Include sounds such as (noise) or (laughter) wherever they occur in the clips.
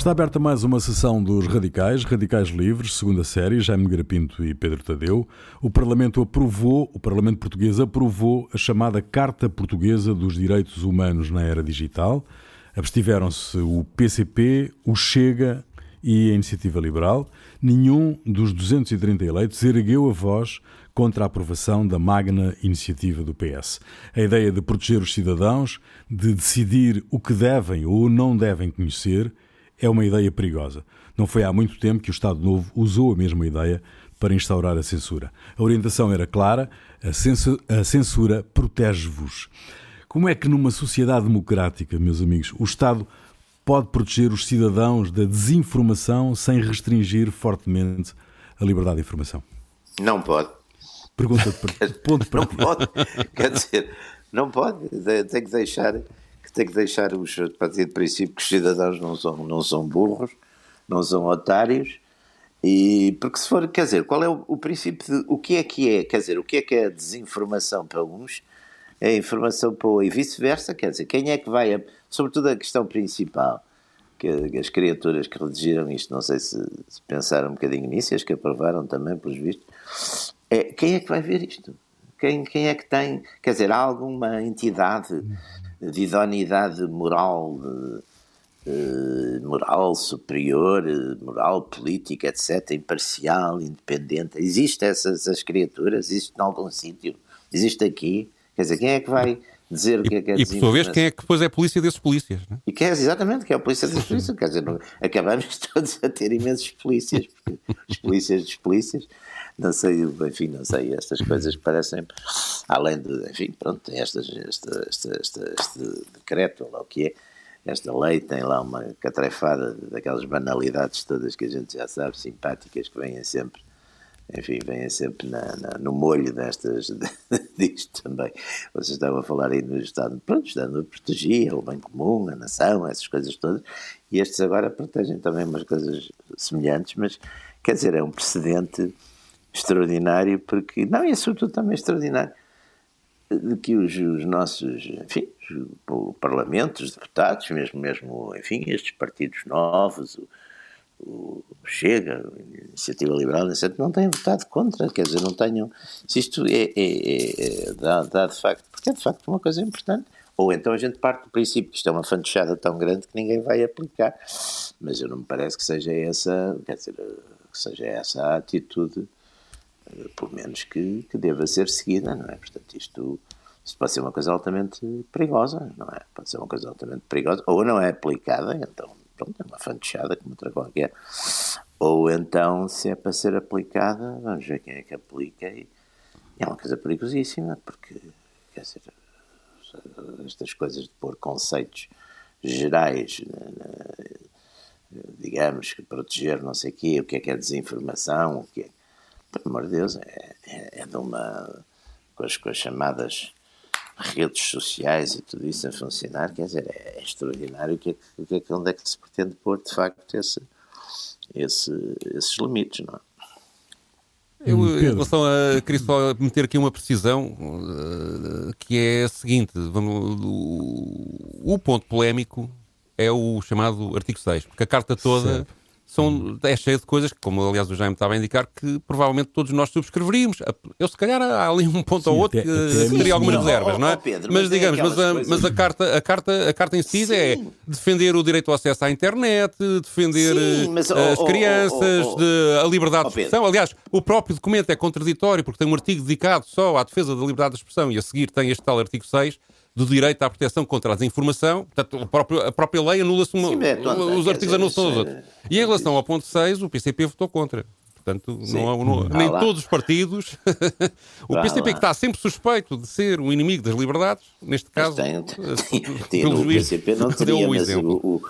Está aberta mais uma sessão dos Radicais, Radicais Livres, segunda série, Jaime Garapinto e Pedro Tadeu. O Parlamento aprovou, o Parlamento português aprovou a chamada Carta Portuguesa dos Direitos Humanos na Era Digital. Abstiveram-se o PCP, o Chega e a Iniciativa Liberal. Nenhum dos 230 eleitos ergueu a voz contra a aprovação da magna iniciativa do PS. A ideia de proteger os cidadãos, de decidir o que devem ou não devem conhecer, é uma ideia perigosa. Não foi há muito tempo que o Estado Novo usou a mesma ideia para instaurar a censura. A orientação era clara: a censura, censura protege-vos. Como é que numa sociedade democrática, meus amigos, o Estado pode proteger os cidadãos da desinformação sem restringir fortemente a liberdade de informação? Não pode. Pergunta de (laughs) ponto para Não pode. Quer dizer, não pode. Tem que deixar que tem que deixar os partir do princípio que os cidadãos não são, não são burros, não são otários, e porque se for, quer dizer, qual é o, o princípio de o que é que é, quer dizer, o que é que é desinformação para uns, é informação para o e vice-versa, quer dizer, quem é que vai, a, sobretudo a questão principal, que as criaturas que redigiram isto, não sei se, se pensaram um bocadinho nisso, as que aprovaram também, pelos vistos, é quem é que vai ver isto? Quem, quem é que tem, quer dizer, há alguma entidade de idoneidade moral, de, moral superior, moral política, etc., imparcial, independente. Existem essas as criaturas? Existe em algum sítio? Existe aqui? Quer dizer, quem é que vai dizer o que é que é E, por sua vez, quem é que depois é polícia desses polícias? É? E quem é exatamente, quem é a polícia desses polícias? Quer dizer, acabamos (laughs) todos a ter imensos polícias, porque os polícias dos polícias não sei, enfim, não sei, estas coisas parecem, além de, enfim, pronto, tem estas, esta, esta, esta, este decreto, ou lá o que é, esta lei tem lá uma catrefada daquelas banalidades todas que a gente já sabe, simpáticas, que vêm sempre, enfim, vêm sempre na, na, no molho destas, (laughs) disto também. Vocês estavam a falar aí no Estado, pronto, o Estado protegia o bem comum, a nação, essas coisas todas, e estes agora protegem também umas coisas semelhantes, mas, quer dizer, é um precedente extraordinário, porque. Não, e sobretudo também extraordinário de que os, os nossos, enfim, o Parlamento, os deputados, mesmo, mesmo, enfim, estes partidos novos, o, o Chega, a Iniciativa Liberal, etc., não têm votado contra, quer dizer, não tenham. Se isto é, é, é, é dá, dá, de facto, porque é de facto uma coisa importante. Ou então a gente parte do princípio que isto é uma fantochada tão grande que ninguém vai aplicar. Mas eu não me parece que seja essa, quer dizer, que seja essa a atitude pelo menos que, que deva ser seguida, não é? Portanto, isto, pode ser uma coisa altamente perigosa, não é? Pode ser uma coisa altamente perigosa, ou não é aplicada, então, pronto, é uma fantochada como outra qualquer, ou então, se é para ser aplicada, vamos ver quem é que aplica, e é uma coisa perigosíssima, porque, quer dizer, estas coisas de pôr conceitos gerais, digamos, que proteger não sei o quê, o que é que é desinformação, o que é pelo amor de Deus, é, é, é de uma. Com as, com as, chamadas redes sociais e tudo isso a funcionar, quer dizer, é, é extraordinário que, é que, que, onde é que se pretende pôr, de facto, esse, esse, esses limites, não é? Eu, em relação a. Queria só meter aqui uma precisão uh, que é a seguinte: vamos, o, o, ponto polémico é o chamado artigo 6, porque a carta toda. Certo são, é cheio de coisas, como aliás o Jaime estava a indicar, que provavelmente todos nós subscreveríamos. Eu, se calhar, há ali um ponto Sim, ou outro até, que até teria algumas não, reservas, não é? Pedro, mas, mas, digamos, mas, a, mas a, carta, a, carta, a carta em si Sim. é defender o direito ao acesso à internet, defender Sim, mas, as oh, crianças, oh, oh, de, a liberdade de expressão. Aliás, o próprio documento é contraditório, porque tem um artigo dedicado só à defesa da liberdade de expressão e a seguir tem este tal artigo 6 do direito à proteção contra a desinformação. Portanto, a própria, a própria lei anula-se uma, Sim, é, os artigos anulam-se aos outros. E em relação ao ponto 6, o PCP votou contra. Portanto, não, não, nem lá. todos os partidos. (laughs) o PCP, lá. que está sempre suspeito de ser um inimigo das liberdades, neste caso, tem, tem, tem, o PCP não teria, o exemplo. O, o,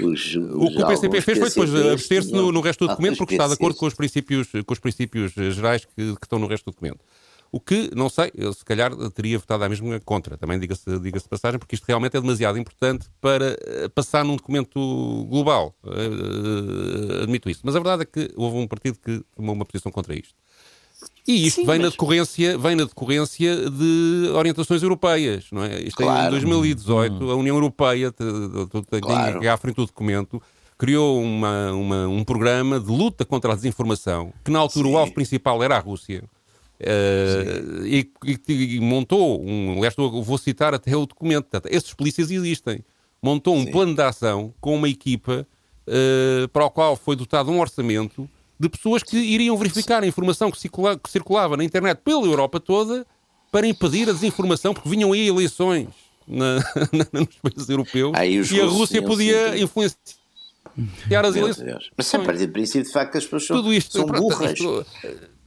os, os, o que o PCP fez foi depois abster-se no, no, resto do documento, porque está de acordo com os princípios, com os princípios gerais que, que estão no resto do documento. O que, não sei, eu se calhar teria votado à mesma contra, também diga-se diga de passagem, porque isto realmente é demasiado importante para eh, passar num documento global. Uh, admito isso. Mas a verdade é que houve um partido que tomou uma posição contra isto. E isto Sim, vem, mas... na decorrência, vem na decorrência de orientações europeias, não é? Isto claro. em 2018, hum. a União Europeia, tenho claro. à frente do documento, criou uma, uma, um programa de luta contra a desinformação, que na altura Sim. o alvo principal era a Rússia. Uh, e, e, e, montou um. Aliás, vou citar até o documento. Esses polícias existem. Montou um Sim. plano de ação com uma equipa uh, para o qual foi dotado um orçamento de pessoas que iriam verificar a informação que, circula, que circulava na internet pela Europa toda para impedir a desinformação, porque vinham aí eleições na, (laughs) na, nos países europeus e a Rússia podia influenciar as eleições. Mas a partir do princípio, de facto, as pessoas são, Tudo isto, são burras. Isto...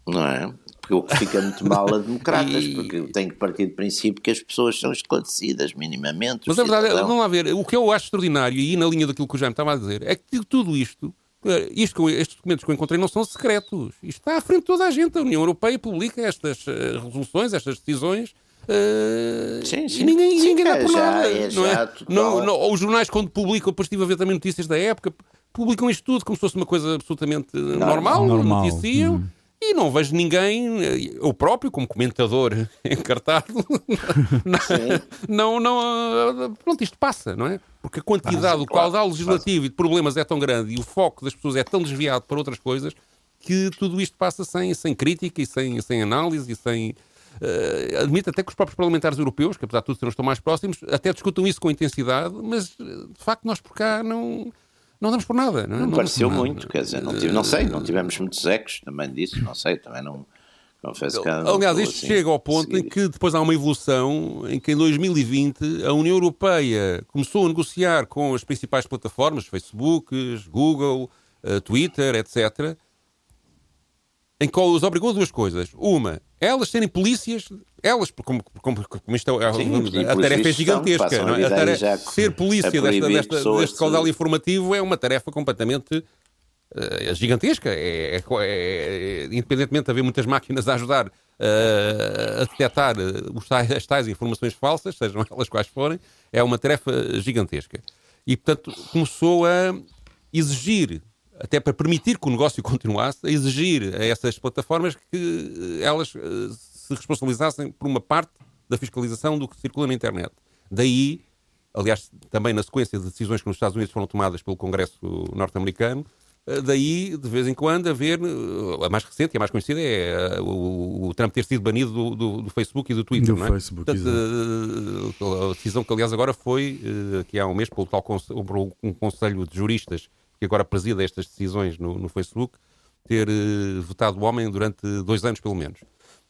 Não é? Porque o que fica muito mal a (laughs) democratas, e... porque tem que partir do princípio que as pessoas são esclarecidas minimamente. Mas a verdade, é, vamos lá ver, o que eu acho extraordinário, e na linha daquilo que o Jaime estava a dizer, é que tudo isto isto, estes documentos que eu encontrei não são secretos. Isto está à frente de toda a gente. A União Europeia publica estas uh, resoluções, estas decisões. Uh, sim, sim. E ninguém, sim, ninguém dá por nada. É, não é? não, não, os jornais, quando publicam, depois estive a ver também notícias da época, publicam isto tudo como se fosse uma coisa absolutamente normal, normal. noticiam. Hum. E não vejo ninguém, eu próprio, como comentador (laughs) encartado, (laughs) não, não, não, pronto, isto passa, não é? Porque a quantidade, o caudal legislativo e de problemas é tão grande e o foco das pessoas é tão desviado para outras coisas que tudo isto passa sem, sem crítica e sem, sem análise e sem. Uh, admito até que os próprios parlamentares europeus, que apesar de tudo não estão mais próximos, até discutam isso com intensidade, mas de facto nós por cá não não damos por nada. Não, é? não, não pareceu muito, quer dizer, não, tive, não sei, não tivemos muitos ecos também disso, não sei, também não. Confesso que Aliás, isto assim, chega ao ponto em que depois há uma evolução em que em 2020 a União Europeia começou a negociar com as principais plataformas, Facebook, Google, eh, Twitter, etc., em que os obrigou a duas coisas. Uma, elas serem polícias, elas, como, como, como isto é, Sim, a tarefa é gigantesca. Não é? a tarefa, ser polícia desta, desta, deste caudal informativo é uma tarefa completamente uh, gigantesca. É, é, é, independentemente de haver muitas máquinas a ajudar uh, a detectar os tais, as tais informações falsas, sejam elas quais forem, é uma tarefa gigantesca. E, portanto, começou a exigir até para permitir que o negócio (laughs) continuasse, a exigir a essas plataformas que eh, elas eh, se responsabilizassem por uma parte da fiscalização do que circula na internet. Daí, aliás, também na sequência de decisões que nos Estados Unidos foram tomadas pelo Congresso norte-americano, eh, daí, de vez em quando, haver. A mais recente e a mais conhecida é o, Trump ter sido banido do, do, do Facebook e do Twitter, do não é? Facebook, Portanto, a decisão que, aliás, agora foi, que há um mês, pelo tal por um conselho de juristas que agora presida estas decisões no, no Facebook, ter uh, votado o homem durante dois anos, pelo menos.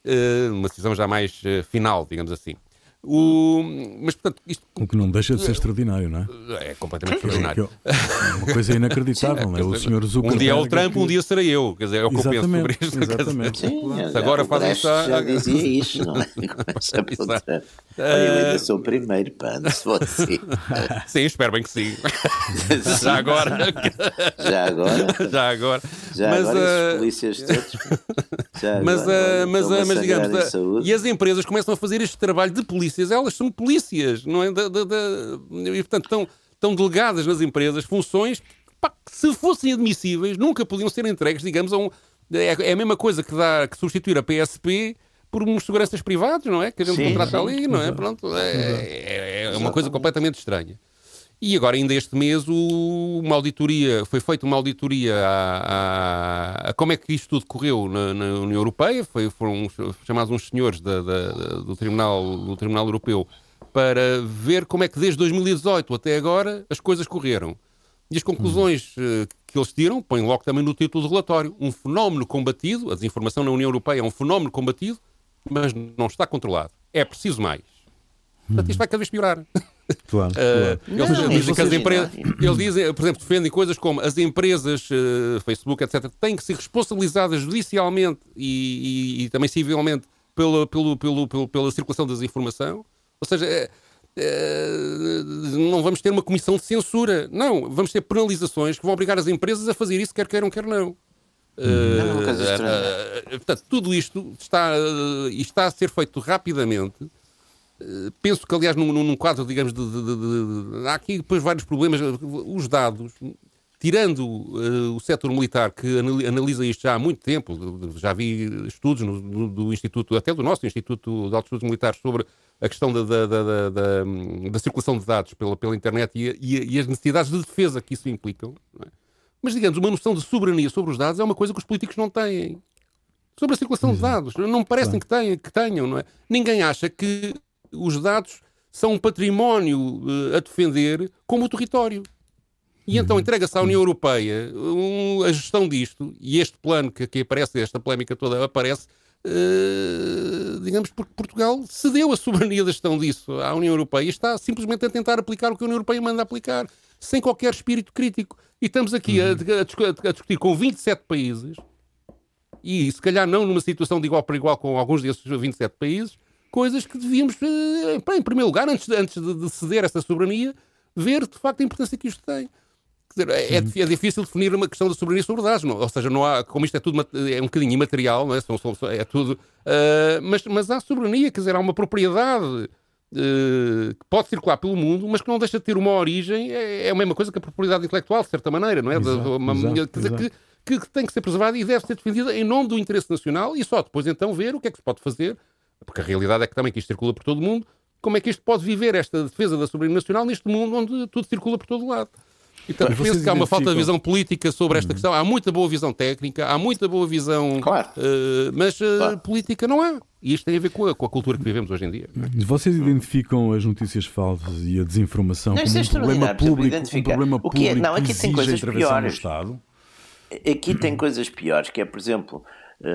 Uh, uma decisão já mais uh, final, digamos assim. O... Mas, portanto, isto... O que não deixa de ser extraordinário, não é? É completamente extraordinário. É uma coisa inacreditável, não é? O senhor Zuckerberg... Um dia é o Trump, um dia serei eu. Quer dizer, é o que eu penso sobre isto. Exatamente. Sim, Se agora fazem isso... Já dizia isso, não é? (laughs) Olha, eu ainda sou o primeiro, pá, se fosse (laughs) Sim, espero bem que sim. (laughs) já agora. Já agora. Já agora. Já mas, agora, uh... polícias todos. Já mas, agora, uh, mas, uh, mas digamos, e as empresas começam a fazer este trabalho de polícias, elas são polícias, não é? Da, da, da... E, portanto, estão, estão delegadas nas empresas funções pá, que, se fossem admissíveis, nunca podiam ser entregues, digamos, a um. É, é a mesma coisa que, dá, que substituir a PSP por uns seguranças privados, não é? Que a gente sim, contrata sim, ali, não é? Pronto, é, é, é uma coisa completamente estranha. E agora, ainda este mês, o, uma auditoria, foi feita uma auditoria a, a, a, como é que isto tudo correu na, na União Europeia. Foi, foram chamados uns senhores da, da, do, Tribunal, do Tribunal Europeu para ver como é que desde 2018 até agora as coisas correram. E as conclusões uh, que eles tiram, põem logo também no título do relatório, um fenómeno combatido, a desinformação na União Europeia é um fenómeno combatido, mas não está controlado. É preciso mais. Portanto, isto vai cada vez piorar. (laughs) Claro, uh, Eles, não, dizem que as empresas, eles dizem, por exemplo, defendem coisas como as empresas, uh, Facebook, etc., têm que ser responsabilizadas judicialmente e, e, e também civilmente pela, pelo, pelo, pelo, pela circulação das informação. Ou seja, é, é, não vamos ter uma comissão de censura. Não, vamos ter penalizações que vão obrigar as empresas a fazer isso, quer queiram, quer não. Uh, portanto, tudo isto está, está a ser feito rapidamente penso que, aliás, num, num quadro, digamos, de, de, de, de, há aqui depois vários problemas. Os dados tirando uh, o setor militar que analisa isto já há muito tempo, já vi estudos no, no, do Instituto, até do nosso Instituto de Altos Estudos Militares sobre a questão da, da, da, da, circulação de dados pela, pela internet e, e, e, as necessidades de defesa que isso implicam. É? Mas, digamos, uma noção de soberania sobre os dados é uma coisa que os políticos não têm. Sobre a circulação de dados. Não me parecem que, tenham, que tenham, não é? Ninguém acha que os dados são um património uh, a defender como o território. E então uhum. entrega-se à União Europeia um, a gestão disto, e este plano que aqui aparece, esta polémica toda aparece, uh, digamos, porque Portugal cedeu a soberania da gestão disso à União Europeia e está simplesmente a tentar aplicar o que a União Europeia manda aplicar, sem qualquer espírito crítico. E estamos aqui uhum. a, a, a discutir com 27 países, e se calhar não numa situação de igual para igual com alguns desses 27 países, coisas que devíamos, uh, em primeiro lugar, antes, antes de, de ceder essa soberania, ver de facto a importância que isto tem. Dizer, é, é, difícil definir uma questão da soberania sobre dados, não? ou seja, não há, como isto é tudo é um bocadinho imaterial, não é? São, são, é tudo, uh, mas, mas há soberania, quer dizer, há uma propriedade uh, que pode circular pelo mundo, mas que não deixa de ter uma origem, é, é a mesma coisa que a propriedade intelectual, de certa maneira, não é? Exato, uma, exato, quer dizer, que, que, que, tem que ser preservada e deve ser defendida em nome do interesse nacional e só depois então ver o que é que se pode fazer, porque a realidade é que também que isto circula por todo o mundo, como é que isto pode viver, esta defesa da soberania nacional, neste mundo onde tudo circula por todo o lado. Então, penso que há uma falta de visão política sobre esta hum. questão. Há muita boa visão técnica, há muita boa visão. Claro. Uh, mas uh, claro. política não há. E isto tem a ver com a, com a, cultura que vivemos hoje em dia. Vocês identificam as notícias falsas e a desinformação não, como um problema público, um problema o que, é? não, aqui tem coisas piores. Estado? Aqui tem coisas piores, que é, por exemplo,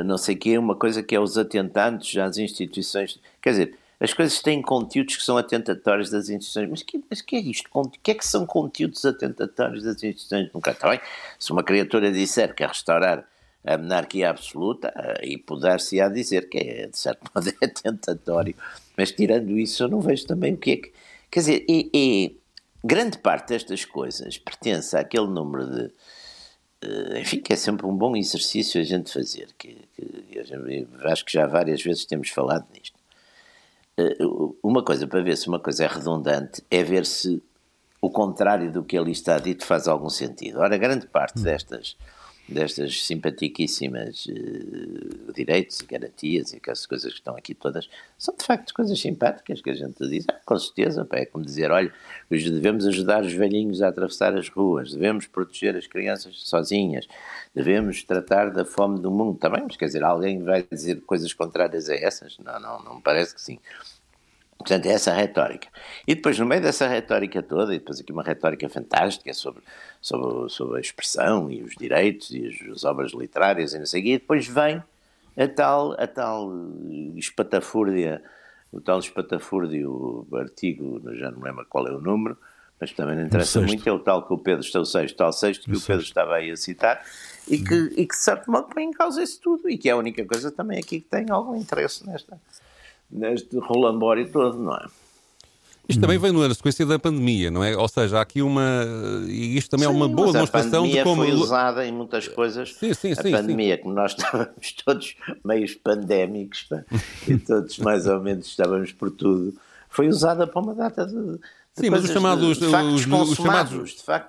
não sei o que, uma coisa que é os atentados às instituições. Quer dizer, as coisas têm conteúdos que são atentatórios das instituições. Mas que, mas que é isto? O que é que são conteúdos atentatórios das instituições? Nunca está bem. Se uma criatura disser que é restaurar a monarquia absoluta, eh, e puder-se-á dizer que é, de certo (laughs) modo, é atentatório. Mas tirando isso, eu não vejo também o que é que. Quer dizer, e, e grande parte destas coisas pertence àquele número de. Eh, enfim, que é sempre um bom exercício a gente fazer. Que, que acho que já várias vezes temos falado nisto eh, uma coisa para ver se uma coisa é redundante é ver se o contrário do que ali está dito faz algum sentido. Ora, grande parte hum. destas, destas simpaticíssimas uh, direitos e garantias e aquelas coisas que estão aqui todas são de facto coisas simpáticas que a gente diz, ah, com certeza, pá, é como dizer, olha, devemos ajudar os velhinhos a atravessar as ruas, devemos proteger as crianças sozinhas, devemos tratar da fome do mundo também, mas quer dizer, alguém vai dizer coisas contrárias a essas? Não, não, não me parece que sim. Portanto, é essa a retórica. E depois, no meio dessa retórica toda, e depois aqui uma retórica fantástica sobre, sobre, sobre a expressão e os direitos e as, as obras literárias e não sei o quê, e depois vem a tal, a tal espatafúrdia, o tal espatafúrdio artigo, já não lembro qual é o número, mas também não interessa muito, é o tal que o Pedro está o sexto, tal sexto que o, o Pedro estava aí a citar, e que, e que de certo modo põe em causa isso tudo, e que é a única coisa também aqui que tem algum interesse nesta, neste rolambório todo, não é? Isto também vem na sequência da pandemia, não é? Ou seja, há aqui uma. E isto também sim, é uma boa demonstração de como. A pandemia foi usada em muitas coisas. Sim, sim, a sim, pandemia, como nós (laughs) estávamos todos meios pandémicos e todos mais ou menos estávamos por tudo, foi usada para uma data de, Sim, mas os chamados, os, os, chamados,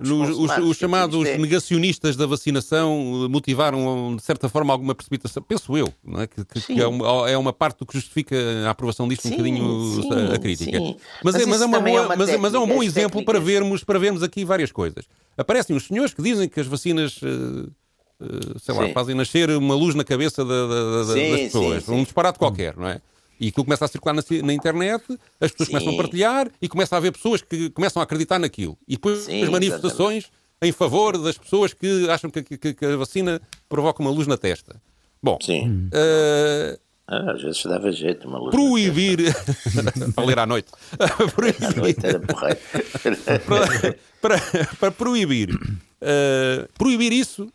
os, os, chamados é. negacionistas da vacinação eh, motivaram, de certa forma, alguma precipitação, penso eu, não é? que, que, é, uma, é, uma, parte do que justifica a aprovação disto sim, um bocadinho sim, a, crítica. Mas, mas, é, mas, é, uma boa, é uma mas, mas, é um bom exemplo para vermos, para vermos aqui várias coisas. Aparecem os senhores que dizem que as vacinas. Uh, uh, sei lá, fazem nascer uma luz na cabeça da, da, das pessoas, um disparate qualquer, não é? E aquilo começa a circular na, na internet, as pessoas Sim. começam a partilhar e começa a haver pessoas que começam a acreditar naquilo. E depois Sim, as manifestações exatamente. em favor das pessoas que acham que, que, que, a vacina provoca uma luz na testa. Bom, Sim. Uh, ah, às vezes dava jeito, uma luz. Proibir. (laughs) para ler à noite. proibir. (laughs) À noite era (laughs) para, para, para, proibir. Uh, proibir isso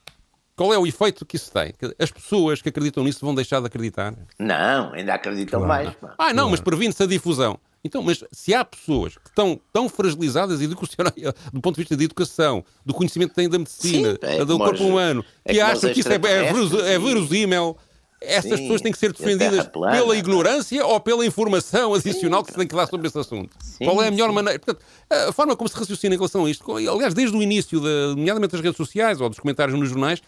qual é o efeito que isso tem? As pessoas que acreditam nisso vão deixar de acreditar? Não, ainda acreditam claro. mais. Pá. Ah, não, claro. mas previne-se a difusão. Então, mas se há pessoas que estão tão fragilizadas (laughs) do ponto de vista da educação, do conhecimento que têm da medicina, Sim, é do corpo humano, é que acham que isso é, é, é verosímil, essas Sim, pessoas têm que ser defendidas pela ignorância ou pela informação adicional Sim. que se tem que dar sobre esse assunto. Sim, Qual é a melhor maneira? Portanto, a forma como se raciocina em relação a isto, aliás, desde o início, de, nomeadamente das redes sociais ou dos comentários nos jornais,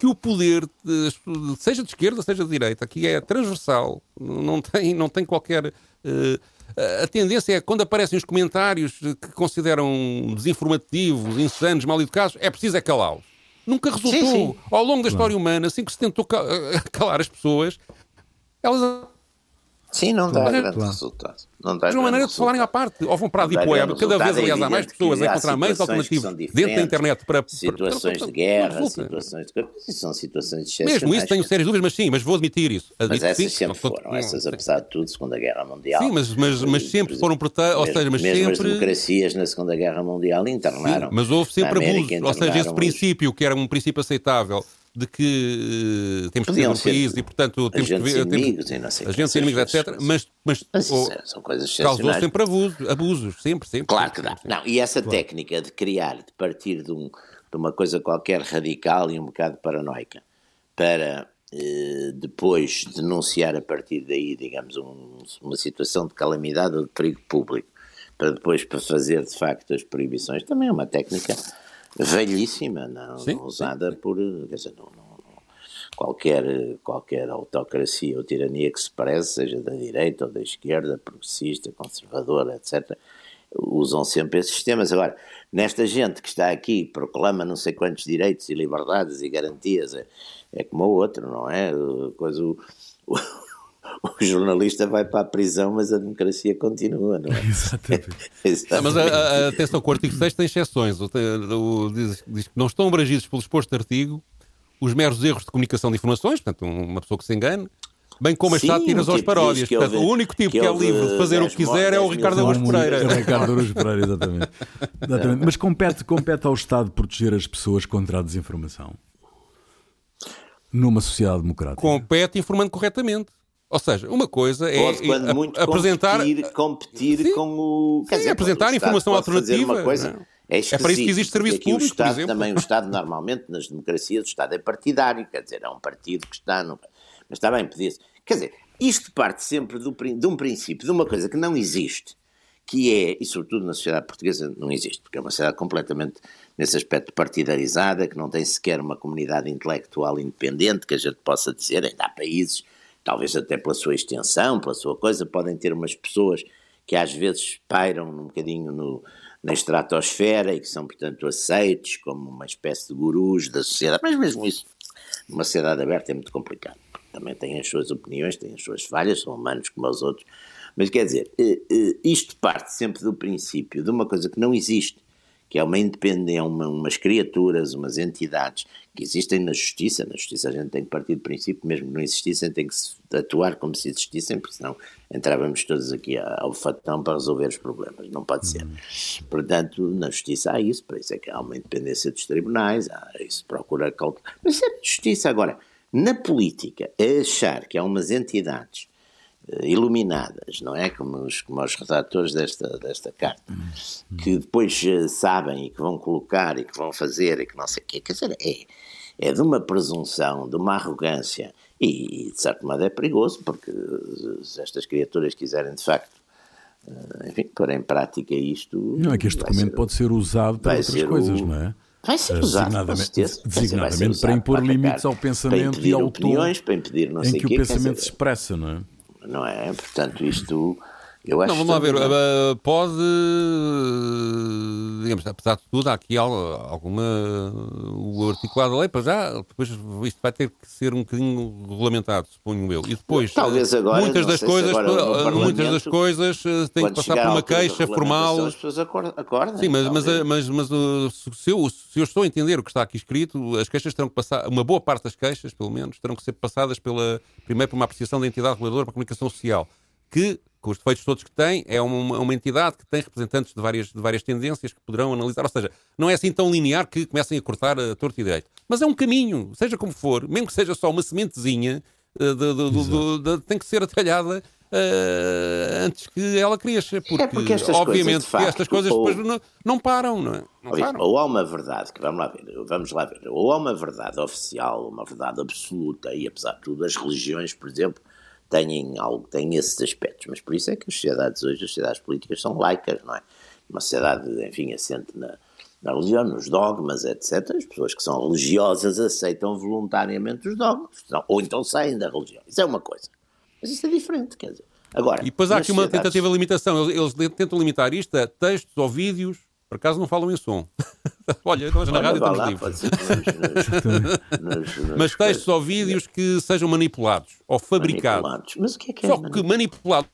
que o poder, seja de esquerda, seja de direita, aqui é transversal, não tem, não tem qualquer. Uh, a tendência é, quando aparecem os comentários que consideram desinformativos, insanos, mal educados, é preciso é calá-los. Nunca resultou. Sim, sim. Ao longo da história humana, assim que se tentou calar as pessoas, elas Sim, não dá grande claro. resultado. Não dá Mas uma maneira de falarem à parte. Ou vão para a Deep Web. Cada vez, aliás, há mais pessoas a encontrar meios alternativos dentro da internet para. Situações para, de guerra, situações de. São situações excepcionais. Mesmo isso tenho sérias dúvidas, mas sim, mas vou admitir isso. Mas essas sim, sempre foram. Essas, apesar de tudo, Segunda Guerra Mundial. Sim, mas, mas, mas sempre foram. Ou seja, mas mesmo sempre. as democracias na Segunda Guerra Mundial internaram. Sim, mas houve sempre abusos. Ou seja, esse princípio, que era um princípio aceitável de que uh, temos que ser um país e, portanto, temos que ver. Inimigos, temos, e não agentes inimigos, etc. Mas, mas, mas oh, são coisas causou sempre abusos, abusos, sempre, sempre. Claro que dá. Não, e essa claro. técnica de criar, de partir de, um, de, uma coisa qualquer radical e um bocado paranoica, para eh, depois denunciar a partir daí, digamos, um, uma situação de calamidade ou de perigo público, para depois para fazer de facto as proibições, também é uma técnica velhíssima, não, sim, usada sim. por quer dizer, não, não, qualquer, qualquer autocracia ou tirania que se preze, seja da direita ou da esquerda, progressista, conservadora, etc., usam sempre esses sistemas. Agora, nesta gente que está aqui, proclama não sei quantos direitos e liberdades e garantias, é, é como o outro, não é? Coisa, o, o, o jornalista vai para a prisão, mas a democracia continua, não é? (laughs) Exatamente. (laughs) Exatamente. mas a, a, atenção, o artigo 6 tem exceções. O, o, diz, diz, que não estão abrangidos pelo exposto artigo os meros erros de comunicação de informações, portanto, uma pessoa que se engane, bem como as sátiras ou as paródias. Portanto, o único tipo que, que é livre de fazer o que quiser é o Ricardo Araújo Pereira. É o Ricardo Araújo (laughs) Pereira, exatamente. exatamente. Mas compete, compete ao Estado proteger as pessoas contra a desinformação? Numa sociedade democrática? Compete informando corretamente. Ou seja, uma coisa é Pode, quando muito, apresentar competir, competir com o. Quer sim, dizer, apresentar informação alternativa. Coisa, é, é, para isso que existe serviço público. O Estado, também, o Estado, normalmente, nas democracias, o Estado é partidário, quer dizer, é um partido que está no. Mas está bem, podia-se. Quer dizer, isto parte sempre do, de um princípio, de uma coisa que não existe, que é, e sobretudo na sociedade portuguesa não existe, porque é uma sociedade completamente, nesse aspecto, partidarizada, que não tem sequer uma comunidade intelectual independente, que a gente possa dizer, ainda há países talvez até pela sua extensão, pela sua coisa, podem ter umas pessoas que às vezes pairam um bocadinho no, na estratosfera e que são, portanto, aceitos como uma espécie de gurus da sociedade, mas mesmo isso, numa sociedade aberta é muito complicado. Também têm as suas opiniões, têm as suas falhas, são humanos como os outros. Mas quer dizer, eh, eh, isto parte sempre do princípio de uma coisa que não existe, que é uma independência, uma, umas criaturas, umas entidades que existem na justiça. Na justiça a gente tem que partir do princípio, mesmo que não existissem, tem que atuar como se existissem, porque senão entrávamos todos aqui ao fatão para resolver os problemas. Não pode ser. Uhum. Portanto, na justiça há isso, por isso é que há uma independência dos tribunais, há isso procura calcular. Mas é justiça. Agora, na política, é achar que há umas entidades iluminadas, não é? Como os, como os redatores desta, desta carta, que depois uh, sabem e que vão colocar e que vão fazer e que não sei o quê. Quer dizer, é, é de uma presunção, de uma arrogância e, de certo modo, é perigoso, porque se estas criaturas quiserem, de facto, uh, enfim, pôr em prática isto. Não é que este documento ser, pode ser usado para outras coisas, o, não é? Vai ser usado, designadamente, designadamente para impor para limites ao pensamento e ao opiniões, para impedir não em sei que o pensamento se expressa, não é? Não é? Portanto, isto. Eu acho não, vamos lá ver. Pode, digamos, apesar de tudo, há aqui alguma. O articulado da lei, para já, depois isto vai ter que ser um bocadinho regulamentado, suponho eu. E depois, Talvez agora, muitas das coisas, muitas das coisas têm que passar por uma queixa formal. As pessoas acordam. Sim, mas, mas, mas, mas uh, se, eu, se eu estou a entender o que está aqui escrito, as queixas terão que passar, uma boa parte das queixas, pelo menos, terão que ser passadas pela, primeiro por uma apreciação da entidade reguladora para a comunicação social, que com os defeitos todos que tem, é uma, uma entidade que tem representantes de várias, de várias tendências que poderão analisar. Ou seja, não é assim tão linear que comecem a cortar a torto e direito. Mas é um caminho, seja como for, mesmo que seja só uma sementezinha, uh, de, de, de, tem que ser atalhada uh, antes que ela cresça. Porque, é porque estas obviamente, coisas, facto, estas coisas ou, depois não, não, param, não é? Não param. Ou há uma verdade, que vamos lá ver, vamos lá ver, ou há uma verdade oficial, uma verdade absoluta, e apesar de tudo, as religiões, por exemplo, têm algo, têm esses aspectos, mas por isso é que as sociedades hoje, as sociedades políticas são laicas, não é? Uma sociedade, enfim, assente na, na religião, nos dogmas, etc. As pessoas que são religiosas aceitam voluntariamente os dogmas, ou então saem da religião. Isso é uma coisa. Mas isso é diferente, quer dizer. Agora, e depois há aqui uma tentativa de limitação. Eles, eles, tentam limitar isto a textos ou vídeos, por acaso não falam em som. (laughs) Olha, nós na rádio estamos lá, livres. (laughs) Mas textos ou vídeos que sejam manipulados ou fabricados. Manipulados. Mas o que é que é Só que manipulado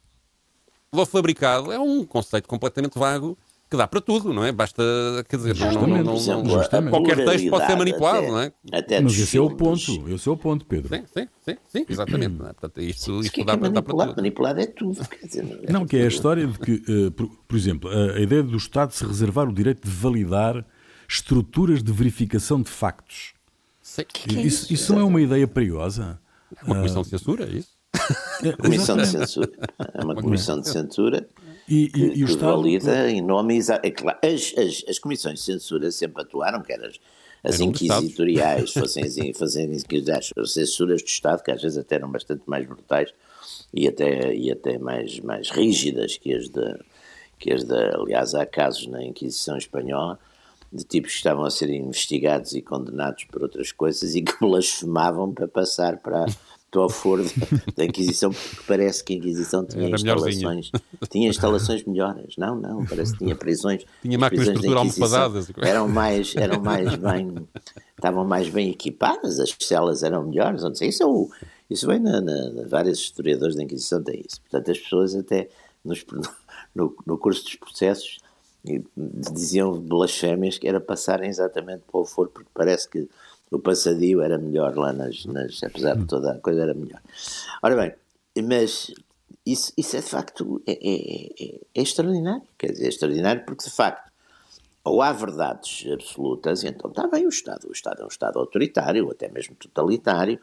ou fabricado é um conceito completamente vago que dá para tudo, não é? Basta, quer dizer, não, não, não, não qualquer texto pode ser manipulado, até, não é? Até Mas esse é o ponto, esse é o ponto, Pedro. Sim, sim, sim, sim exatamente. É? Portanto, isto, isto que dá, é é dá para tudo. Manipulado é tudo. Dizer, é não, que é a história de que, uh, por, por, exemplo, a, a ideia do Estado se reservar o direito de validar estruturas de verificação de factos. Sim. Que isso, isso, isso não é uma ideia perigosa? Uma comissão de censura, é isso? comissão de censura. É uma comissão de censura e, e, e o Estado... valida em nome é claro, as, as, as comissões de censura sempre atuaram, quer as, as inquisitoriais fossem, (laughs) fossem as censuras do Estado, que às vezes até eram bastante mais brutais e até, e até mais, mais rígidas que as da, que as da, aliás há casos na Inquisição Espanhola de tipos que estavam a ser investigados e condenados por outras coisas e que (laughs) blasfemavam para passar para estou ao foro da Inquisição, porque parece que a Inquisição tinha instalações, tinha instalações melhores. Não, não, parece que tinha prisões. Tinha máquinas de tortura almofadadas. Eram mais, eram mais bem, estavam mais bem equipadas, as celas eram melhores, não sei. Isso, é o, isso vem na, na, vários historiadores da Inquisição têm isso. Portanto, as pessoas até nos, (laughs) no, no curso dos processos diziam blasfémias que era passarem exatamente para o foro, porque parece que o passadio era melhor lá nas, nas apesar de toda a coisa era melhor. Ora bem, mas isso, isso é de facto é, é, é, é extraordinário, quer dizer, é extraordinário porque de facto ou há verdades absolutas, então está bem o Estado. O Estado é um Estado autoritário, até mesmo totalitário,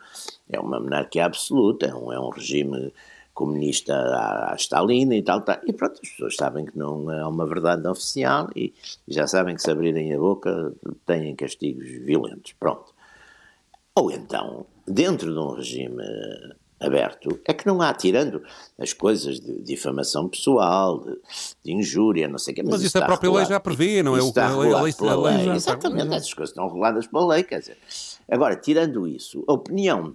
é uma monarquia absoluta, é um, é um regime comunista à, à Stalin e tal, tal, e pronto, as pessoas sabem que não é uma verdade oficial e já sabem que se abrirem a boca têm castigos violentos, pronto. Ou então, dentro de um regime aberto, é que não há, tirando as coisas de difamação pessoal, de, de injúria, não sei o quê. Mas, mas isso, a própria regulado. lei já prevê, não é? O que a lei, a lei, lei, Exatamente, essas coisas estão reguladas pela lei, quer dizer. Agora, tirando isso, a opinião,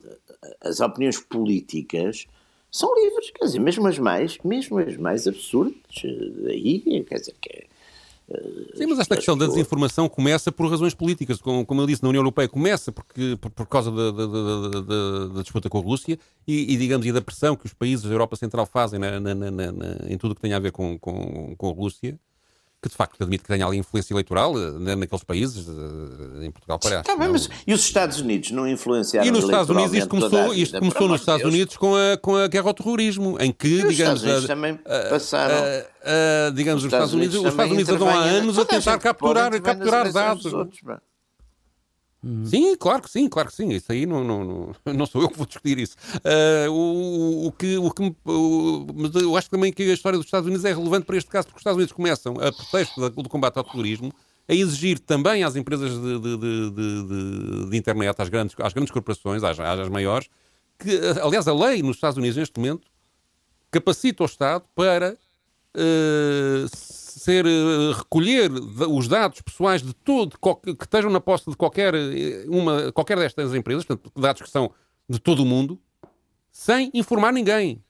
as opiniões políticas são livres, quer dizer, mesmo as mais, mesmo as mais absurdas, eh, aí, quer dizer, que é Sim, mas esta questão da desinformação começa por razões políticas. Como, como eu disse, na União Europeia começa porque, por, por causa da, da, da, da, disputa com a Rússia e, e, digamos, e da pressão que os países da Europa Central fazem na, na, na, em tudo o que tem a ver com, com, com a Rússia que de facto admite que tenha ali influência eleitoral eh, naqueles países, eh, em Portugal parece. Tá bem, mas e os Estados Unidos não influenciaram E nos Estados Unidos isto começou, isto começou nos Estados Deus. Unidos com a, com a guerra ao terrorismo, em que, e digamos... Os Estados Unidos a, também passaram... A, a, digamos, os Estados Unidos, os Estados Unidos andam há anos a tentar capturar, capturar dados. Outros, Uhum. Sim, claro que sim, claro que sim. Isso aí não, não, não, (laughs) não sou eu que vou discutir isso. Uh, o, o, que, o que o, mas eu acho também que a história dos Estados Unidos é relevante para este caso, porque os Estados Unidos começam, a pretexto do combate ao terrorismo, a exigir também às empresas de, de, de, de, internet, às grandes, às grandes corporações, às, às maiores, que, aliás, a lei nos Estados Unidos, neste momento, capacita o Estado para ser uh, recolher os dados pessoais de todo que estejam na posse de qualquer eh, uma qualquer destas empresas, portanto, dados que são de todo o mundo, sem informar ninguém.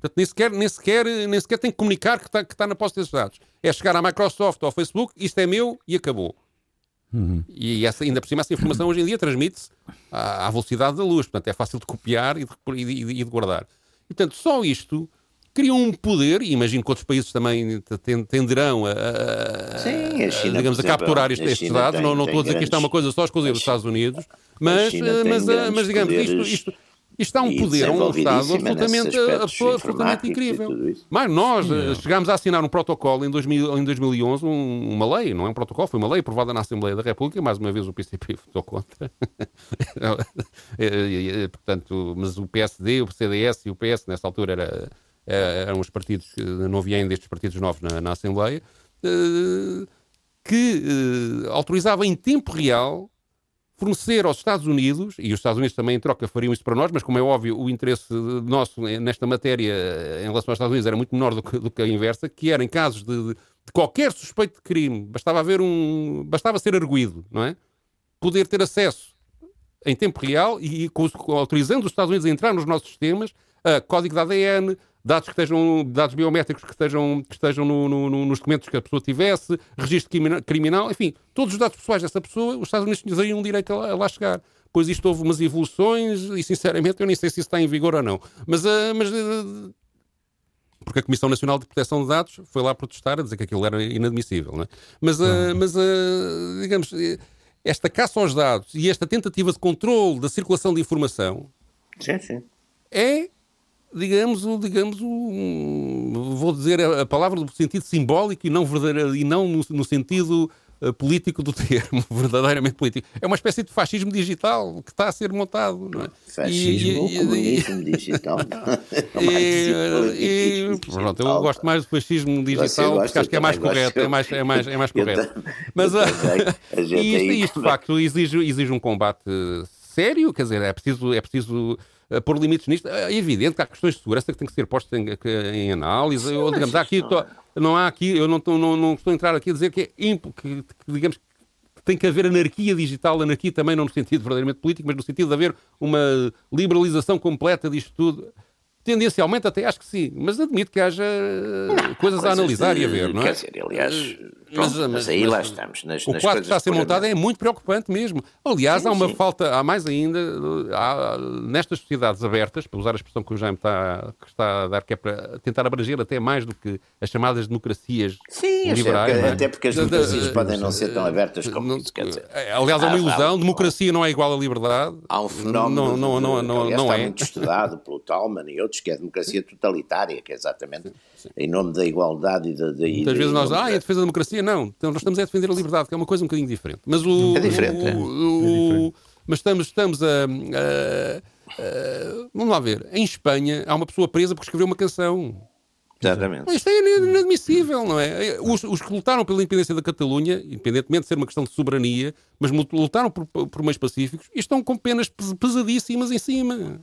Portanto, nem sequer, nem sequer, nem sequer tem que comunicar que está, que está na posse desses dados. É chegar à Microsoft ou ao Facebook, isto é meu e acabou. Uhum. E essa, ainda por cima, essa informação hoje em dia transmite-se à, à, velocidade da luz. Portanto, é fácil de copiar e de, e de, e de guardar. E, portanto, só isto criam um poder, e imagino que outros países também tenderão a, a, Sim, a China, digamos, a capturar estes, estes dados. Tem, não, não estou a dizer que isto é uma coisa só exclusiva dos Estados Unidos, mas, mas, mas, digamos, isto, isto, isto dá um poder a um Estado absolutamente, absolutamente incrível. Mas nós não. chegámos a assinar um protocolo em, 2000, em 2011, um, uma lei, não é um protocolo, foi uma lei aprovada na Assembleia da República, mais uma vez o PCP (laughs) votou contra. (laughs) portanto, mas o PSD, o CDS e o PS nessa altura era eram os partidos, não havia ainda estes partidos novos na, na Assembleia, que autorizava em tempo real fornecer aos Estados Unidos, e os Estados Unidos também em troca fariam isso para nós, mas como é óbvio, o interesse nosso nesta matéria em relação aos Estados Unidos era muito menor do que, do que a inversa, que era em casos de, de, qualquer suspeito de crime, bastava haver um. bastava ser arguído, não é? Poder ter acesso em tempo real e, e autorizando os Estados Unidos a entrar nos nossos sistemas a código de ADN, dados que estejam, dados biométricos que estejam, que estejam no, no, nos documentos que a pessoa tivesse, registro criminal, enfim, todos os dados pessoais dessa pessoa, os Estados Unidos teriam um direito a, a lá chegar. Pois isto houve umas evoluções e, sinceramente, eu nem sei se isso está em vigor ou não. Mas, uh, mas uh, porque a Comissão Nacional de Proteção de Dados foi lá protestar a dizer que aquilo era inadmissível. Não é? Mas, uh, mas digamos, esta caça aos dados e esta tentativa de controle da circulação de informação sim, sim. é digamos, o, digamos o, vou dizer a, palavra no sentido simbólico e não, verdadeiro, e não no, no sentido uh, político do (laughs) termo, verdadeiramente político. É uma espécie de fascismo digital que está a ser montado. Não é? Fascismo e, ou comunismo digital? e, e, (laughs) (laughs) pronto, eu gosto mais do fascismo digital porque acho que é mais correto, é mais, é mais, é mais correto. Mas uh, isto, isto, de facto, exige, exige um combate sério, quer dizer, é preciso, é preciso uh, pôr limites nisto. É evidente que há questões de segurança que têm que ser postas em, em análise. Sim, ou, digamos, aqui, tô, não há aqui, eu não, não, não, estou a entrar aqui a dizer que é impo, que, que, digamos, tem que haver anarquia digital, anarquia também não no sentido verdadeiramente político, mas no sentido de haver uma liberalização completa disto tudo. Tendencialmente até acho que sim, mas admito que haja não, coisas a analisar de, e a ver, não é? Quer dizer, aliás, pronto, mas, mas, aí mas, lá estamos. Nas, o nas quadro que está a ser montado é muito preocupante mesmo. Aliás, sim, há uma sim. falta, há mais ainda, há, nestas sociedades abertas, para usar a expressão que o Jaime está, que está a dar, que é para tentar abranger até mais do que as chamadas democracias sim, liberais. Sim, é? até porque as democracias de, podem não ser tão abertas como não, isso, quer dizer. É, aliás, é uma ilusão, democracia não é igual à liberdade. Há um fenómeno, não, não, não, não, não é. muito estudado pelo Talman e outros, que é a democracia totalitária, que é exatamente em nome da igualdade e da. da Muitas vezes nós, ah, é a defesa da democracia. Não, então nós estamos a defender a liberdade, que é uma coisa um bocadinho diferente. Mas o. É diferente, o, é. O, é diferente. Mas estamos, estamos a, a, a, Vamos lá ver. Em Espanha há uma pessoa presa porque escreveu uma canção. Exatamente. Isto é inadmissível, não é? Os, os, que lutaram pela independência da Catalunha, independentemente de ser uma questão de soberania, mas lutaram por, por meios pacíficos e estão com penas pesadíssimas em cima.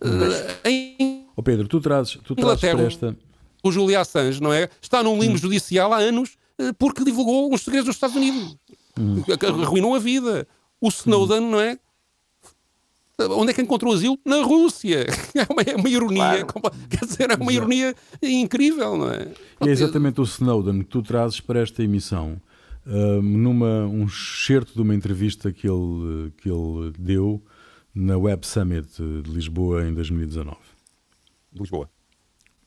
Mas... Uh, em Oh Pedro, tu trazes, tu trazes para esta... O Julian Assange, não é? Está num limbo hum. judicial há anos eh, porque divulgou os segredos dos Estados Unidos. Hum. Arruinou a vida. O Snowden, hum. não é? Onde é que encontrou asilo? Na Rússia. (laughs) É uma, é uma ironia. Claro. Quer dizer, é uma ironia incrível, não é? E é exatamente o Snowden que tu trazes para esta emissão. Uh, numa um excerto de uma entrevista que ele, que ele deu na Web Summit de Lisboa em 2019 de Lisboa.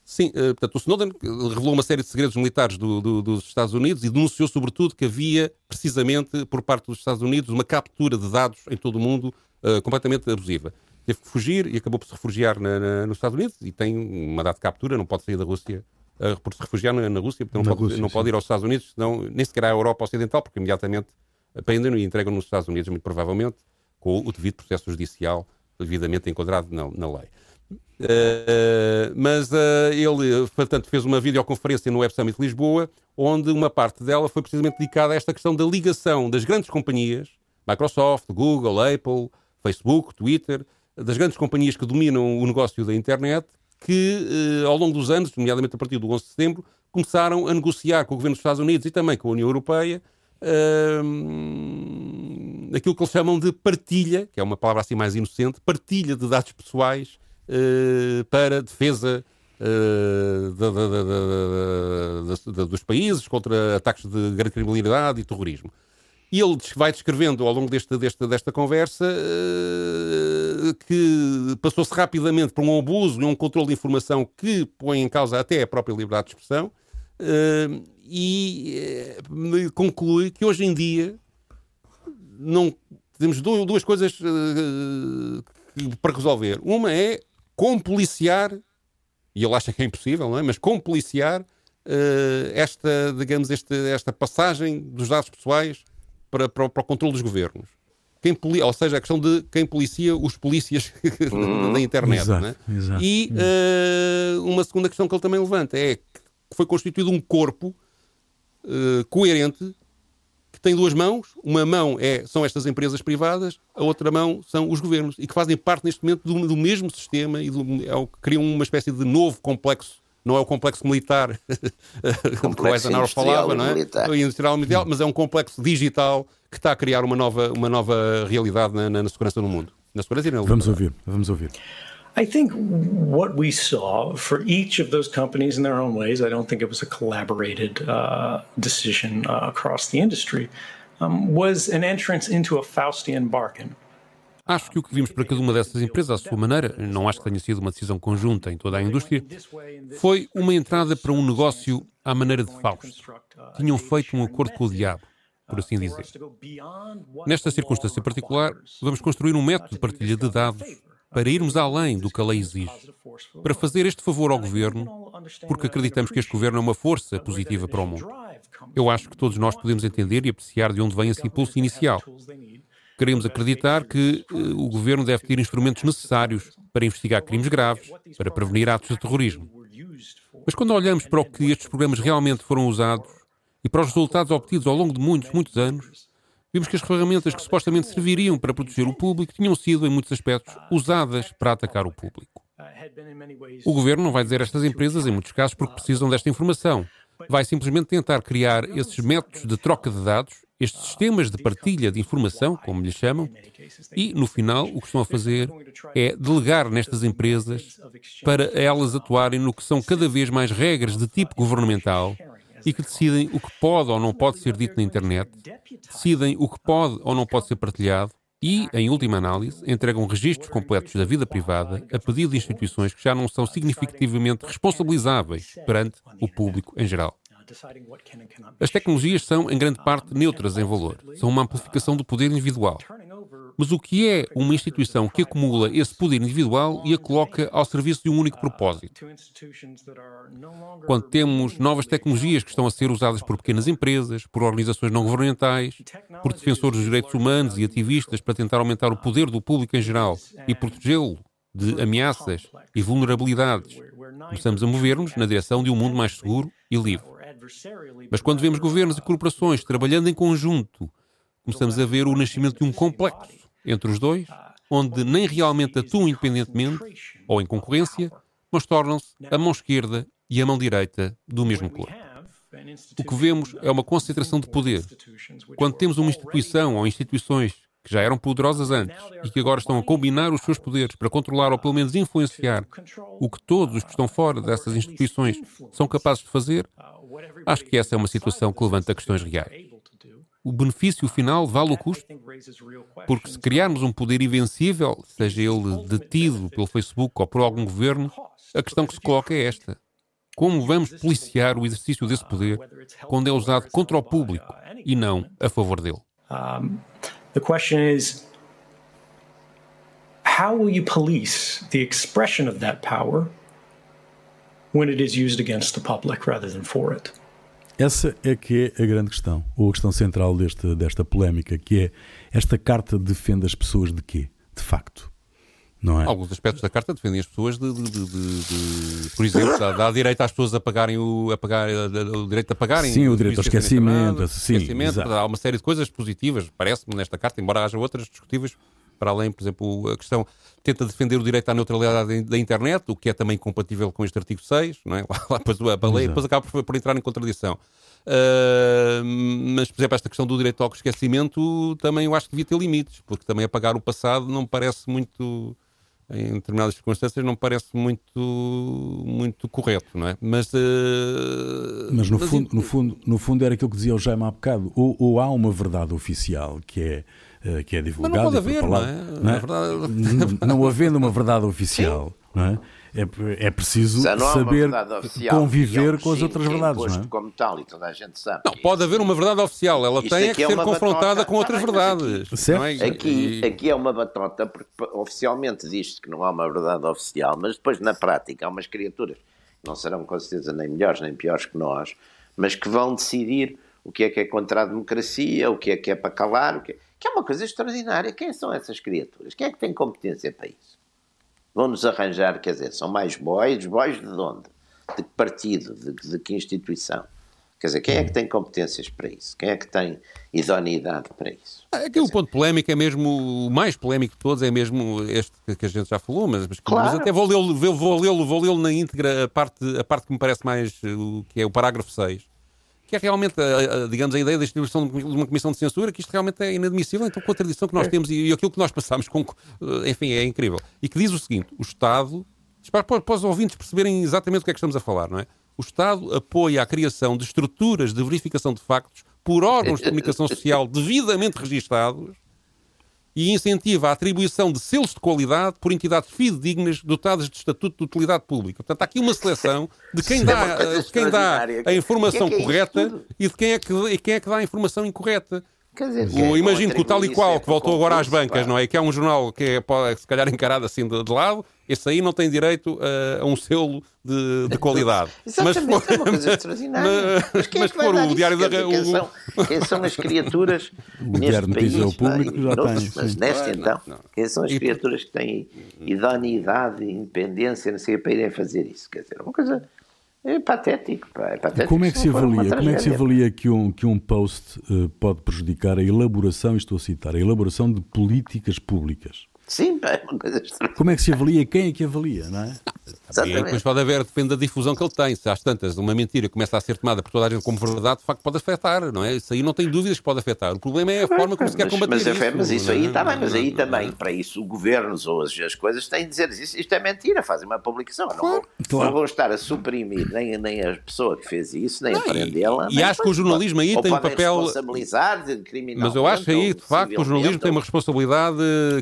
Sim, uh, portanto, o Snowden revelou uma série de segredos militares do, do, dos Estados Unidos e denunciou, sobretudo, que havia, precisamente, por parte dos Estados Unidos, uma captura de dados em todo o mundo uh, completamente abusiva. Teve que fugir e acabou por se refugiar na, na, nos Estados Unidos e tem uma data de captura, não pode sair da Rússia uh, por se refugiar na, na Rússia, porque não, pode, Rússia, não pode, ir aos Estados Unidos, senão, nem sequer à Europa Ocidental, porque imediatamente prendem e entregam nos Estados Unidos, muito provavelmente, com o devido processo judicial devidamente enquadrado na lei. Uh, mas uh, ele, portanto, fez uma videoconferência no Web Summit Lisboa, onde uma parte dela foi precisamente dedicada a esta questão da ligação das grandes companhias, Microsoft, Google, Apple, Facebook, Twitter, das grandes companhias que dominam o negócio da internet, que uh, ao longo dos anos, nomeadamente a partir do 11 de setembro, começaram a negociar com o governo dos Estados Unidos e também com a União Europeia aquilo que eles chamam de partilha, que é uma palavra assim mais inocente, partilha de dados pessoais para defesa uh, dos países contra ataques de grande criminalidade e terrorismo. E ele vai descrevendo ao longo deste, desta, desta conversa uh, que passou-se rapidamente por um abuso e um controle de informação que põe em causa até a própria liberdade de expressão e conclui que hoje em dia não temos duas coisas para resolver. Uma é como policiar, e ele acha que é impossível, não é? mas como policiar uh, esta, digamos, este, esta passagem dos dados pessoais para, para, para, o controle dos governos. quem ou seja, a questão de quem policia os polícias (laughs) uhum. da internet. Exato, né? exato. E uh, uma segunda questão que ele também levanta é que foi constituído um corpo uh, coerente tem duas mãos. Uma mão é, são estas empresas privadas, a outra mão são os governos e que fazem parte neste momento do, do mesmo sistema e do, é, criam uma espécie de novo complexo não é o complexo militar (laughs) como o Eisenhower falava, não é? Militar. Industrial militar, mas é um complexo digital que está a criar uma nova, uma nova realidade na, na, na segurança no mundo. Na segurança e na Vamos ouvir, vamos ouvir. I think what we saw for each of those companies in their own ways, I don't think it was a collaborated uh, decision uh, across the industry, um, was an entrance into a Faustian bargain. Acho que o que vimos para cada uma dessas empresas, à sua maneira, não acho que tenha sido uma decisão conjunta em toda a indústria, foi uma entrada para um negócio à maneira de Fausto. Tinham feito um acordo com o diabo, por assim dizer. Nesta circunstância particular, vamos construir um método de partilha de dados para irmos além do que a lei exige, para fazer este favor ao governo, porque acreditamos que este governo é uma força positiva para o mundo. Eu acho que todos nós podemos entender e apreciar de onde vem esse impulso inicial. Queremos acreditar que uh, o governo deve ter instrumentos necessários para investigar crimes graves, para prevenir atos de terrorismo. Mas quando olhamos para o que estes programas realmente foram usados e para os resultados obtidos ao longo de muitos, muitos anos, vimos que as ferramentas que supostamente serviriam para proteger o público tinham sido, em muitos aspectos, usadas para atacar o público. O governo não vai dizer a estas empresas, em muitos casos, porque precisam desta informação. Vai simplesmente tentar criar esses métodos de troca de dados estes sistemas de partilha de informação, como lhe chamam, e, no final, o que estão a fazer é delegar nestas empresas para elas atuarem no que são cada vez mais regras de tipo governamental e que decidem o que pode ou não pode ser dito na internet, decidem o que pode ou não pode ser partilhado e, em última análise, entregam registros completos da vida privada a pedido de instituições que já não são significativamente responsabilizáveis perante o público em geral. As tecnologias são, em grande parte, neutras em valor. São uma amplificação do poder individual. Mas o que é uma instituição que acumula esse poder individual e a coloca ao serviço de um único propósito? Quando temos novas tecnologias que estão a ser usadas por pequenas empresas, por organizações não governamentais, por defensores dos direitos humanos e ativistas para tentar aumentar o poder do público em geral e protegê-lo de ameaças e vulnerabilidades, começamos a mover-nos na direção de um mundo mais seguro e livre. Mas quando vemos governos e corporações trabalhando em conjunto, começamos a ver o nascimento de um complexo entre os dois, onde nem realmente atuam independentemente ou em concorrência, mas tornam-se a mão esquerda e a mão direita do mesmo corpo. O que vemos é uma concentração de poder. Quando temos uma instituição ou instituições que já eram poderosas antes e que agora estão a combinar os seus poderes para controlar ou pelo menos influenciar o que todos os que estão fora dessas instituições são capazes de fazer, Acho que essa é uma situação que levanta questões reais. O benefício final vale o custo? Porque se criarmos um poder invencível, seja ele detido pelo Facebook ou por algum governo, a questão que se coloca é esta. Como vamos policiar o exercício desse poder quando é usado contra o público e não a favor dele? The question is how will you police the expression of that power when it is used against the public rather than for it? Essa é que é a grande questão, ou a questão central deste, desta polémica, que é esta carta defende as pessoas de quê? De facto. Não é? Alguns aspectos da carta defendem as pessoas de, de, de, de por exemplo, dá, dá, direito às pessoas a pagarem o, a pagar, o direito a pagarem. Sim, o direito ao esquecimento. Sim, esquecimento há uma série de coisas positivas, parece-me, nesta carta, embora haja outras discutíveis, para além, por exemplo, a questão tenta defender o direito à neutralidade da internet, o que é também compatível com este artigo 6, não é? (laughs) Lá depois a lei depois acaba por, por, entrar em contradição. Uh, mas, por exemplo, esta questão do direito ao esquecimento também eu acho que devia ter limites, porque também apagar o passado não parece muito em determinadas circunstâncias não parece muito muito correto, não é? Mas, uh, mas, no, mas fundo, no, fundo, no fundo era aquilo que dizia o Jaime há bocado. Ou, ou há uma verdade oficial que é que é divulgado. Mas não pode haver, não é? Não, é? Verdade... não havendo uma verdade oficial, não é? É, é preciso saber conviver com as outras verdades. Não é? como tal e toda a gente sabe. Não, pode haver uma verdade oficial, ela tem é que é ser confrontada batota. com outras verdades. Aqui, é? aqui, aqui, é uma batota, porque oficialmente diz-se que não há uma verdade oficial, mas depois na prática há umas criaturas, não serão com certeza nem melhores nem piores que nós, mas que vão decidir o que é que é contra a democracia, o que é que é para calar, o que é que é uma coisa extraordinária. Quem são essas criaturas? Quem é que tem competência para isso? Vão-nos arranjar, quer dizer, são mais boys, boys de onde? De que partido? De, de que instituição? Quer dizer, quem é que tem competências para isso? Quem é que tem idoneidade para isso? É que o ponto polémico é mesmo, o mais polémico de todos é mesmo este que a gente já falou, mas, mas, claro. mas até vou lê-lo vou lê vou lê na íntegra a parte, a parte que me parece mais, que é o parágrafo 6, que é realmente, a, a, digamos, a ideia da instituição de uma comissão de censura, que isto realmente é inadmissível, então contradição que nós é. temos e, e aquilo que nós passamos, com, enfim, é incrível. E que diz o seguinte, o Estado, para, para os ouvintes perceberem exatamente o que é que estamos a falar, não é? o Estado apoia a criação de estruturas de verificação de factos por órgãos de comunicação social devidamente registados e incentiva a atribuição de selos de qualidade por entidades fidedignas dotadas de estatuto de utilidade pública. Portanto, há aqui uma seleção de quem é dá, de quem dá a informação que é que é correta e de quem é, que, quem é que dá a informação incorreta. Dizer, o, imagino que o tal e qual que voltou agora às bancas, não é? Que é um jornal que é, pode, se calhar encarado assim de, de lado, esse aí não tem direito a, a um selo de, de qualidade. (laughs) Exatamente, mas, é uma coisa extraordinária. (laughs) Mas, quem é que vai dar o Diário da quem, são, quem são as criaturas (laughs) o neste país? O público já tem. Mas neste então, quem são as criaturas que têm idoneidade, independência, não sei, para irem fazer isso? Quer dizer, uma coisa é patético, pá. É patético. Como é que se avalia, como é que, se avalia que, um, que um post uh, pode prejudicar a elaboração, estou a citar, a elaboração de políticas públicas? Sim, é uma coisa estranha. Como é que se avalia? Quem é que avalia, não é? E depois pode haver, depende da difusão que ele tem. Se às tantas uma mentira começa a ser tomada por toda a gente como verdade, de facto pode afetar, não é? Isso aí não tem dúvidas que pode afetar. O problema é a forma como se quer combater mas, isso. Mas isso aí está bem, mas aí também, para isso, o governos ou as, as coisas têm de dizer isso, isto é mentira, fazem uma publicação. Não vou, claro. não vou estar a suprimir nem, nem a pessoa que fez isso, nem não, a prendê-la. E, e acho que o jornalismo aí tem um papel. responsabilizar Mas eu acho aí, de facto, o jornalismo tem uma responsabilidade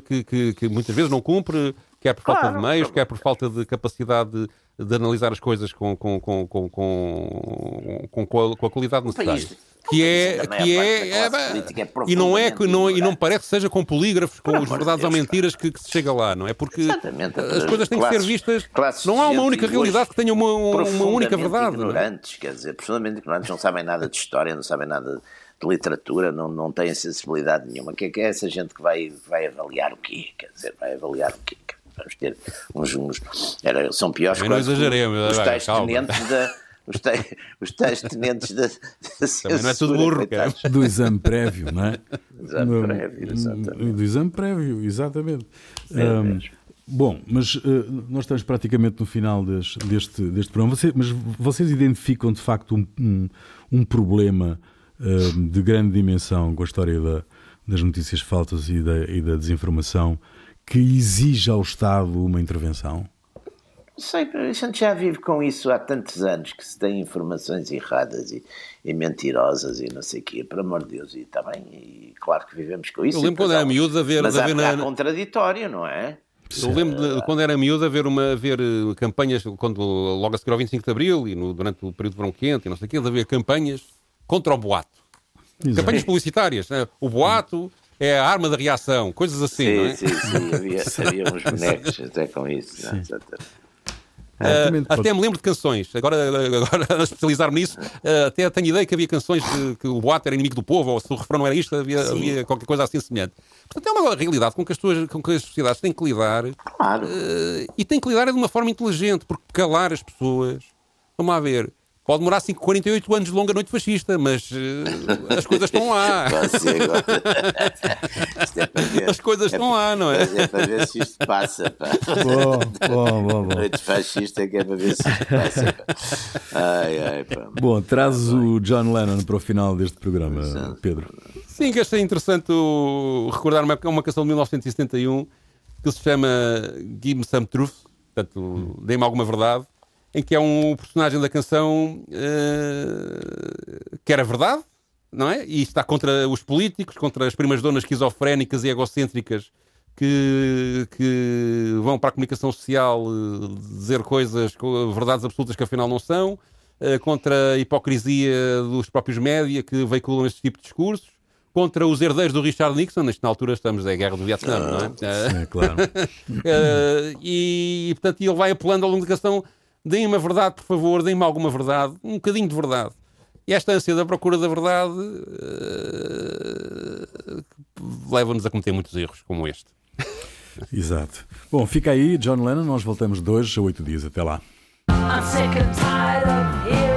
que, que, que muitas vezes não cumpre, quer por falta claro, de meios, quer por falta de capacidade de, de analisar as coisas com, com, com, com, com, com, a, qualidade necessária. Que é, que é, é, é e não é que não, e não parece que seja com polígrafos, com os verdades ou mentiras que, que, se chega lá, não é? Porque as coisas têm que ser vistas. Não há uma única realidade que tenha uma, uma única verdade. ignorantes, quer dizer, profundamente ignorantes, não sabem nada de história, não sabem nada de literatura, não, não têm sensibilidade nenhuma. Que é, que é essa gente que vai, vai avaliar o quê? Quer dizer, vai avaliar o quê? Vamos ter uns. uns era, são piores que os tais tenentes da. Os, te, os tais tenentes da, da Também não é tudo burro, cara. Do exame prévio, não é? Do exame prévio, exatamente. Do exame prévio, exatamente. Um, bom, mas uh, nós estamos praticamente no final deste, deste, deste programa. Você, mas vocês identificam de facto um, um, um problema uh, de grande dimensão com a história da, das notícias falsas e da, e da desinformação que exige ao Estado uma intervenção? Sei, a gente já vive com isso há tantos anos que se tem informações erradas e, e mentirosas e não sei o quê, por amor de Deus, e também, e claro que vivemos com isso. Eu lembro quando era miúdo a ver... Mas há, na... contraditório, não é? Eu lembro de, quando era miúdo a ver, uma, ver eh, campanhas, quando, logo a seguir ao 25 de Abril e no, durante o período de verão quente e não sei o quê, de haver campanhas contra o boato. Exato. Campanhas publicitárias. Né? O boato é a arma da reação, coisas assim, sim, não é? Sim, sim, havia, havia uns bonecos até com isso. Não, Uh, até me lembro de canções, agora, agora (laughs) a especializar-me nisso, uh, até tenho ideia que havia canções de, que o boato era inimigo do povo, ou se o refrão não era isto, havia, havia qualquer coisa assim semelhante. Portanto, é uma realidade com que as, pessoas, com que as sociedades têm que lidar claro. uh, e têm que lidar de uma forma inteligente, porque calar as pessoas, vamos lá ver, Pode demorar 5, 48 anos de longa noite fascista, mas uh, as coisas estão lá. (laughs) é as coisas é estão lá, não é? É para ver se isto passa. Pá. Bom, bom, bom, bom. Noite fascista que é para ver se isto passa. Pá. Ai, ai, pá. Bom, traz o John Lennon para o final deste programa, Pedro. Sim, que achei interessante recordar uma, uma canção de 1971 que se chama Give Me Some Truth, portanto, dê-me alguma verdade em que é um personagem da canção uh, que era verdade, não é? E está contra os políticos, contra as primas donas esquizofrénicas e egocêntricas que, que vão para a comunicação social uh, dizer coisas, verdades absolutas que afinal não são, uh, contra a hipocrisia dos próprios média que veiculam este tipo de discursos, contra os herdeiros do Richard Nixon, nesta altura estamos na guerra do Vietnã, não é? Sim, claro. (laughs) e, portanto, ele vai apelando ao longo da canção deem-me a verdade, por favor, deem-me alguma verdade, um bocadinho de verdade. E esta ânsia da procura da verdade uh, leva-nos a cometer muitos erros como este. (laughs) Exato. Bom, fica aí, John Lennon. Nós voltamos de hoje a oito dias. Até lá. I'm sick and tired of